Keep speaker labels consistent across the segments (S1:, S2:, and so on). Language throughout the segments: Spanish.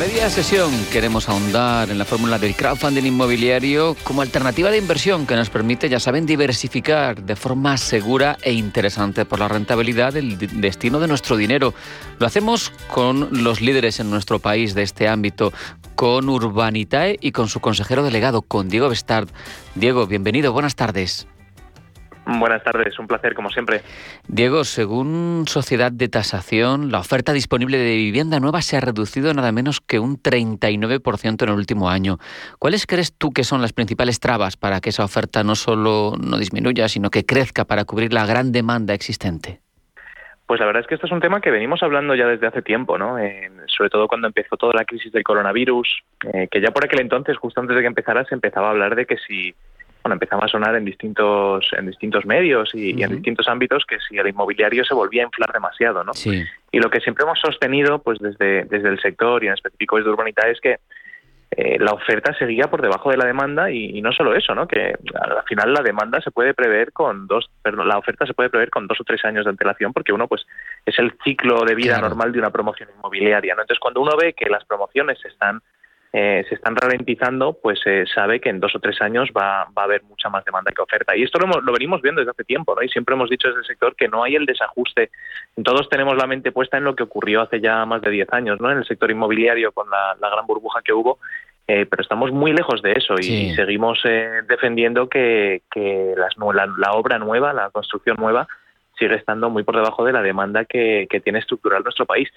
S1: Media sesión queremos ahondar en la fórmula del crowdfunding inmobiliario como alternativa de inversión que nos permite, ya saben, diversificar de forma segura e interesante por la rentabilidad del destino de nuestro dinero. Lo hacemos con los líderes en nuestro país de este ámbito, con Urbanitae y con su consejero delegado, con Diego Bestard. Diego, bienvenido, buenas tardes.
S2: Buenas tardes, un placer como siempre.
S1: Diego, según Sociedad de Tasación, la oferta disponible de vivienda nueva se ha reducido nada menos que un 39% en el último año. ¿Cuáles crees tú que son las principales trabas para que esa oferta no solo no disminuya, sino que crezca para cubrir la gran demanda existente?
S2: Pues la verdad es que esto es un tema que venimos hablando ya desde hace tiempo, ¿no? Eh, sobre todo cuando empezó toda la crisis del coronavirus, eh, que ya por aquel entonces, justo antes de que empezara, se empezaba a hablar de que si bueno, empezaba a sonar en distintos, en distintos medios y, en distintos ámbitos que si el inmobiliario se volvía a inflar demasiado, ¿no?
S1: Sí.
S2: Y lo que siempre hemos sostenido, pues desde, desde el sector y en específico desde Urbanita, es que eh, la oferta seguía por debajo de la demanda y, no solo eso, ¿no? Que al final la demanda se puede prever con dos, perdón, la oferta se puede prever con dos o tres años de antelación porque uno, pues, es el ciclo de vida normal de una promoción inmobiliaria, ¿no? Entonces, cuando uno ve que las promociones se están eh, se están ralentizando, pues se sabe que en dos o tres años va, va a haber mucha más demanda que oferta. Y esto lo, lo, venimos viendo desde hace tiempo, ¿no? Y siempre hemos dicho desde el sector que no hay el desajuste. Todos tenemos la mente puesta en lo que ocurrió hace ya más de diez años, ¿no? En el sector inmobiliario con la, gran burbuja que hubo. Eh, pero estamos muy lejos de eso y seguimos eh, defendiendo que, que las, la obra nueva, la construcción nueva, sigue estando muy por debajo de la demanda que, tiene estructural nuestro país.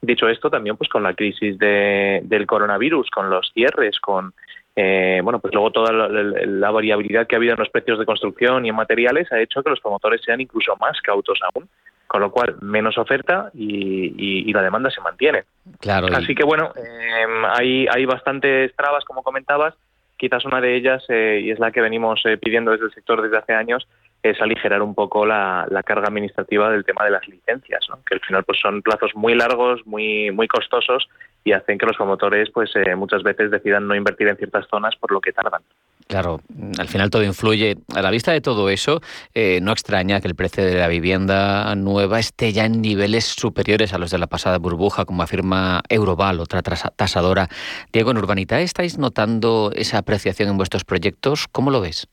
S2: Dicho esto, también pues con la crisis del coronavirus, con los cierres, con eh, bueno, pues luego toda la, variabilidad que ha habido en los precios de construcción y en materiales ha hecho que los promotores sean incluso más cautos aún, con lo cual menos oferta y, la demanda se mantiene.
S1: Claro.
S2: Así que bueno, em, hay, hay bastantes trabas, como comentabas. Quizás una de ellas, eh, y es la que venimos eh, pidiendo desde el sector desde hace años, es aligerar un poco la, carga administrativa del tema de las licencias, que al final pues son plazos muy largos, muy muy costosos y hacen que los promotores pues eh, muchas veces decidan no invertir en ciertas zonas por lo que tardan.
S1: Claro, al final todo influye. A la vista de todo eso, eh, no extraña que el precio de la vivienda nueva esté ya en niveles superiores a los de la pasada burbuja, como afirma Euroval, otra tasadora. Diego, en Urbanita, ¿estáis notando esa apreciación en vuestros proyectos? ¿Cómo lo ves?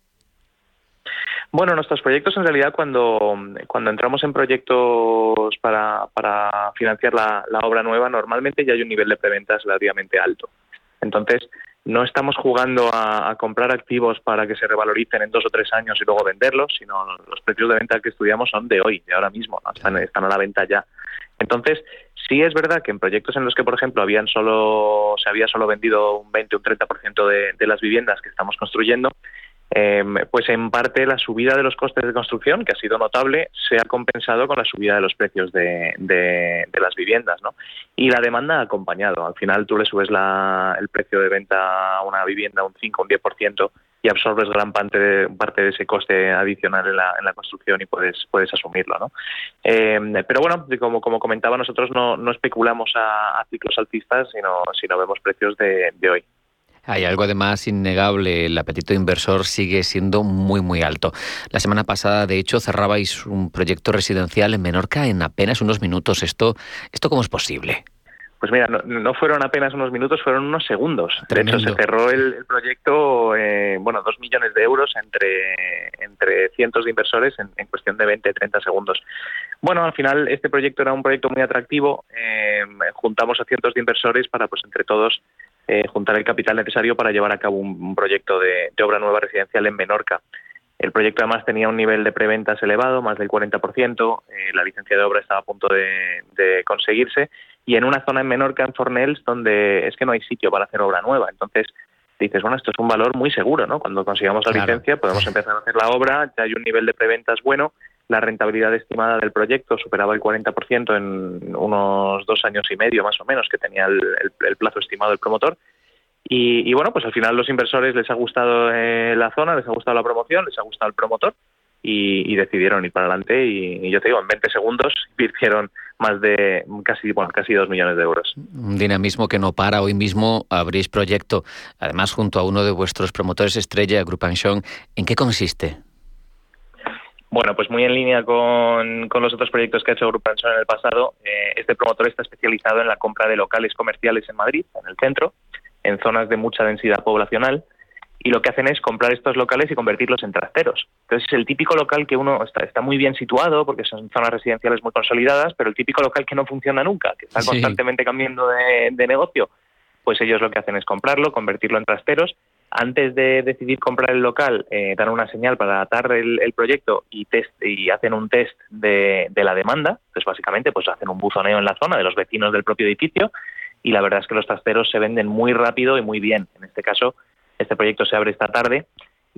S2: Bueno, nuestros proyectos en realidad cuando, cuando entramos en proyectos para, para financiar la, obra nueva, normalmente ya hay un nivel de preventas relativamente alto. Entonces, no estamos jugando a, comprar activos para que se revaloricen en dos o tres años y luego venderlos, sino los precios de venta que estudiamos son de hoy, de ahora mismo, están, están a la venta ya. Entonces, sí es verdad que en proyectos en los que, por ejemplo, habían solo, se había solo vendido un 20 o un 30% de, de las viviendas que estamos construyendo, Em, pues en parte la subida de los costes de construcción, que ha sido notable, se ha compensado con la subida de los precios de, las viviendas, ¿no? Y la demanda ha acompañado. Al final tú le subes el precio de venta a una vivienda un 5 o un 10% y absorbes gran parte de, parte de ese coste adicional en la, construcción y puedes, puedes asumirlo, ¿no? Em, pero bueno, como, como comentaba, nosotros no, especulamos a, ciclos altistas, sino, sino vemos precios de hoy.
S1: Hay algo además innegable, el apetito inversor sigue siendo muy muy alto. La semana pasada, de hecho, cerrabais un proyecto residencial en Menorca en apenas unos minutos. ¿Esto, esto cómo es posible?
S2: Pues mira, no, fueron apenas unos minutos, fueron unos segundos. De hecho, se cerró el, proyecto, eh, bueno, dos millones de euros entre, entre cientos de inversores en, cuestión de 20, 30 segundos. Bueno, al final este proyecto era un proyecto muy atractivo. Eh, juntamos a cientos de inversores para, pues, entre todos, eh, juntar el capital necesario para llevar a cabo un, proyecto de, obra nueva residencial en Menorca. El proyecto además tenía un nivel de preventas elevado, más del 40%, eh, la licencia de obra estaba a punto de, conseguirse y en una zona en Menorca, en Fornells, donde es que no hay sitio para hacer obra nueva. Entonces dices, bueno, esto es un valor muy seguro, ¿no? Cuando consigamos la licencia podemos empezar a hacer la obra, ya hay un nivel de preventas bueno la rentabilidad estimada del proyecto superaba el 40% en unos dos años y medio más o menos que tenía el, plazo estimado del promotor. Y, bueno, pues al final los inversores les ha gustado eh, la zona, les ha gustado la promoción, les ha gustado el promotor y, decidieron ir para adelante y, yo te digo, en 20 segundos invirtieron más de casi, bueno, casi 2 millones de euros.
S1: Un dinamismo que no para. Hoy mismo abrís proyecto, además junto a uno de vuestros promotores estrella, Grupanchon. ¿En qué consiste?
S2: Bueno, pues muy en línea con, los otros proyectos que ha hecho Grupanchon en el pasado, eh, este promotor está especializado en la compra de locales comerciales en Madrid, en el centro, en zonas de mucha densidad poblacional, y lo que hacen es comprar estos locales y convertirlos en trasteros. Entonces es el típico local que uno está, está muy bien situado porque son zonas residenciales muy consolidadas, pero el típico local que no funciona nunca, que está constantemente cambiando de, negocio, pues ellos lo que hacen es comprarlo, convertirlo en trasteros. Antes de decidir comprar el local, eh, dan una señal para atar el, proyecto y, test, y hacen un test de, de la demanda. Entonces, básicamente, pues hacen un buzoneo en la zona de los vecinos del propio edificio y la verdad es que los trasteros se venden muy rápido y muy bien. En este caso, este proyecto se abre esta tarde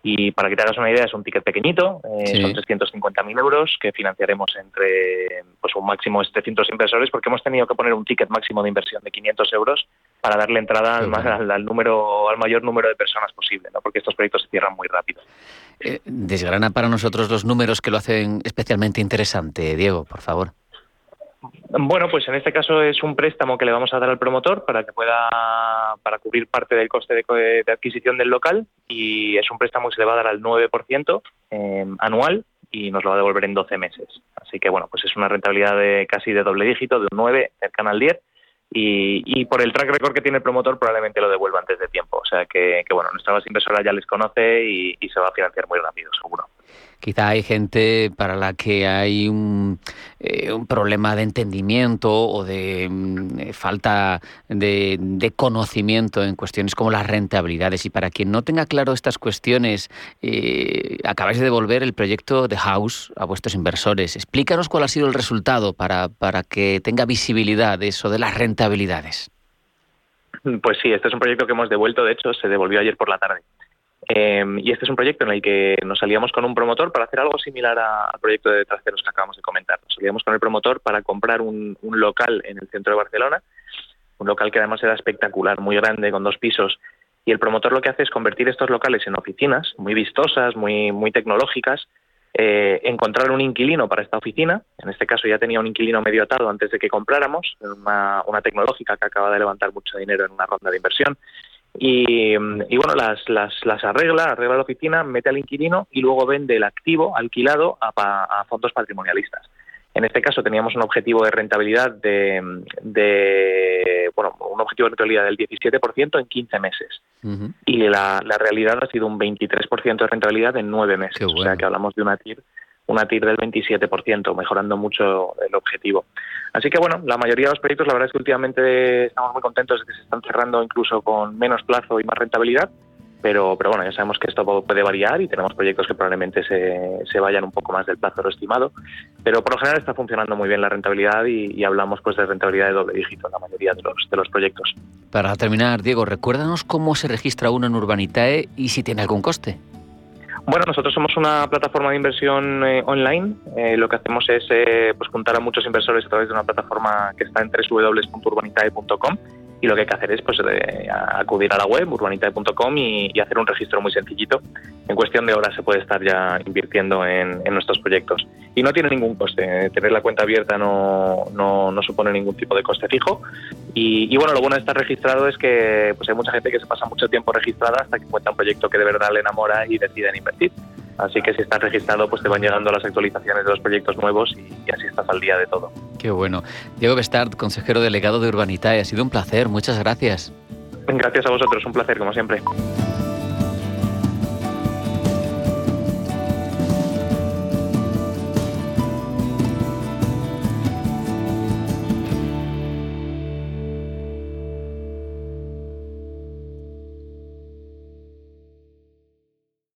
S2: y para que te hagas una idea es un ticket pequeñito, eh, son 350.000 euros que financiaremos entre pues un máximo de 300 inversores porque hemos tenido que poner un ticket máximo de inversión de 500 euros para darle entrada al, número al mayor número de personas posible, ¿no? porque estos proyectos se cierran muy rápido.
S1: Eh, desgrana para nosotros los números que lo hacen especialmente interesante, Diego, por favor.
S2: Bueno, pues en este caso es un préstamo que le vamos a dar al promotor para que pueda para cubrir parte del coste de, adquisición del local y es un préstamo que se le va a dar al 9% eh, anual y nos lo va a devolver en 12 meses. Así que bueno, pues es una rentabilidad de casi de doble dígito, de un 9 cercana al 10 y, por el track record que tiene el promotor probablemente lo devuelva antes de tiempo. O sea que, bueno, nuestra base inversora ya les conoce y se va a financiar muy rápido, seguro.
S1: Quizá hay gente para la que hay un, eh, problema de entendimiento o de mm, eh, falta de, conocimiento en cuestiones como las rentabilidades. Y para quien no tenga claro estas cuestiones, eh, acabáis de devolver el proyecto de House a vuestros inversores. Explícanos cuál ha sido el resultado para, para que tenga visibilidad eso de las rentabilidades.
S2: Pues sí, este es un proyecto que hemos devuelto, de hecho, se devolvió ayer por la tarde. Em, y este es un proyecto en el que nos salíamos con un promotor para hacer algo similar al proyecto de trasteros que acabamos de comentar. Nos salíamos con el promotor para comprar un, local en el centro de Barcelona, un local que además era espectacular, muy grande, con dos pisos. Y el promotor lo que hace es convertir estos locales en oficinas muy vistosas, muy, muy tecnológicas, eh, encontrar un inquilino para esta oficina. En este caso ya tenía un inquilino medio atado antes de que compráramos, una, una tecnológica que acaba de levantar mucho dinero en una ronda de inversión. Y, bueno, las, las, las, arregla, arregla la oficina, mete al inquilino y luego vende el activo alquilado a, fondos patrimonialistas. En este caso teníamos un objetivo de rentabilidad de, bueno, un objetivo de rentabilidad del 17% en 15 meses. Y la, la, realidad ha sido un 23% de rentabilidad en 9 meses. O sea que hablamos de una TIR una TIR del 27%, mejorando mucho el objetivo. Así que bueno, la mayoría de los proyectos, la verdad es que últimamente estamos muy contentos de que se están cerrando incluso con menos plazo y más rentabilidad, pero, pero bueno, ya sabemos que esto puede variar y tenemos proyectos que probablemente se, se vayan un poco más del plazo estimado, pero por lo general está funcionando muy bien la rentabilidad y, hablamos pues de rentabilidad de doble dígito en la mayoría de los, de los proyectos.
S1: Para terminar, Diego, recuérdanos cómo se registra uno en Urbanitae y si tiene algún coste.
S2: Bueno, nosotros somos una plataforma de inversión eh, online. Eh, lo que hacemos es eh, pues juntar a muchos inversores a través de una plataforma que está en www.urbanitae.com y lo que hay que hacer es pues acudir a la web urbanitae.com y, hacer un registro muy sencillito. En cuestión de horas se puede estar ya invirtiendo en, nuestros proyectos. Y no tiene ningún coste. Tener la cuenta abierta no, no, no supone ningún tipo de coste fijo. Y, bueno, lo bueno de estar registrado es que pues hay mucha gente que se pasa mucho tiempo registrada hasta que encuentra un proyecto que de verdad le enamora y deciden invertir. Así que si estás registrado, pues te van llegando las actualizaciones de los proyectos nuevos y, así estás al día de todo.
S1: Qué bueno. Diego Bestard, consejero delegado de Urbanitae, ha sido un placer. Muchas gracias.
S2: Gracias a vosotros, un placer, como siempre.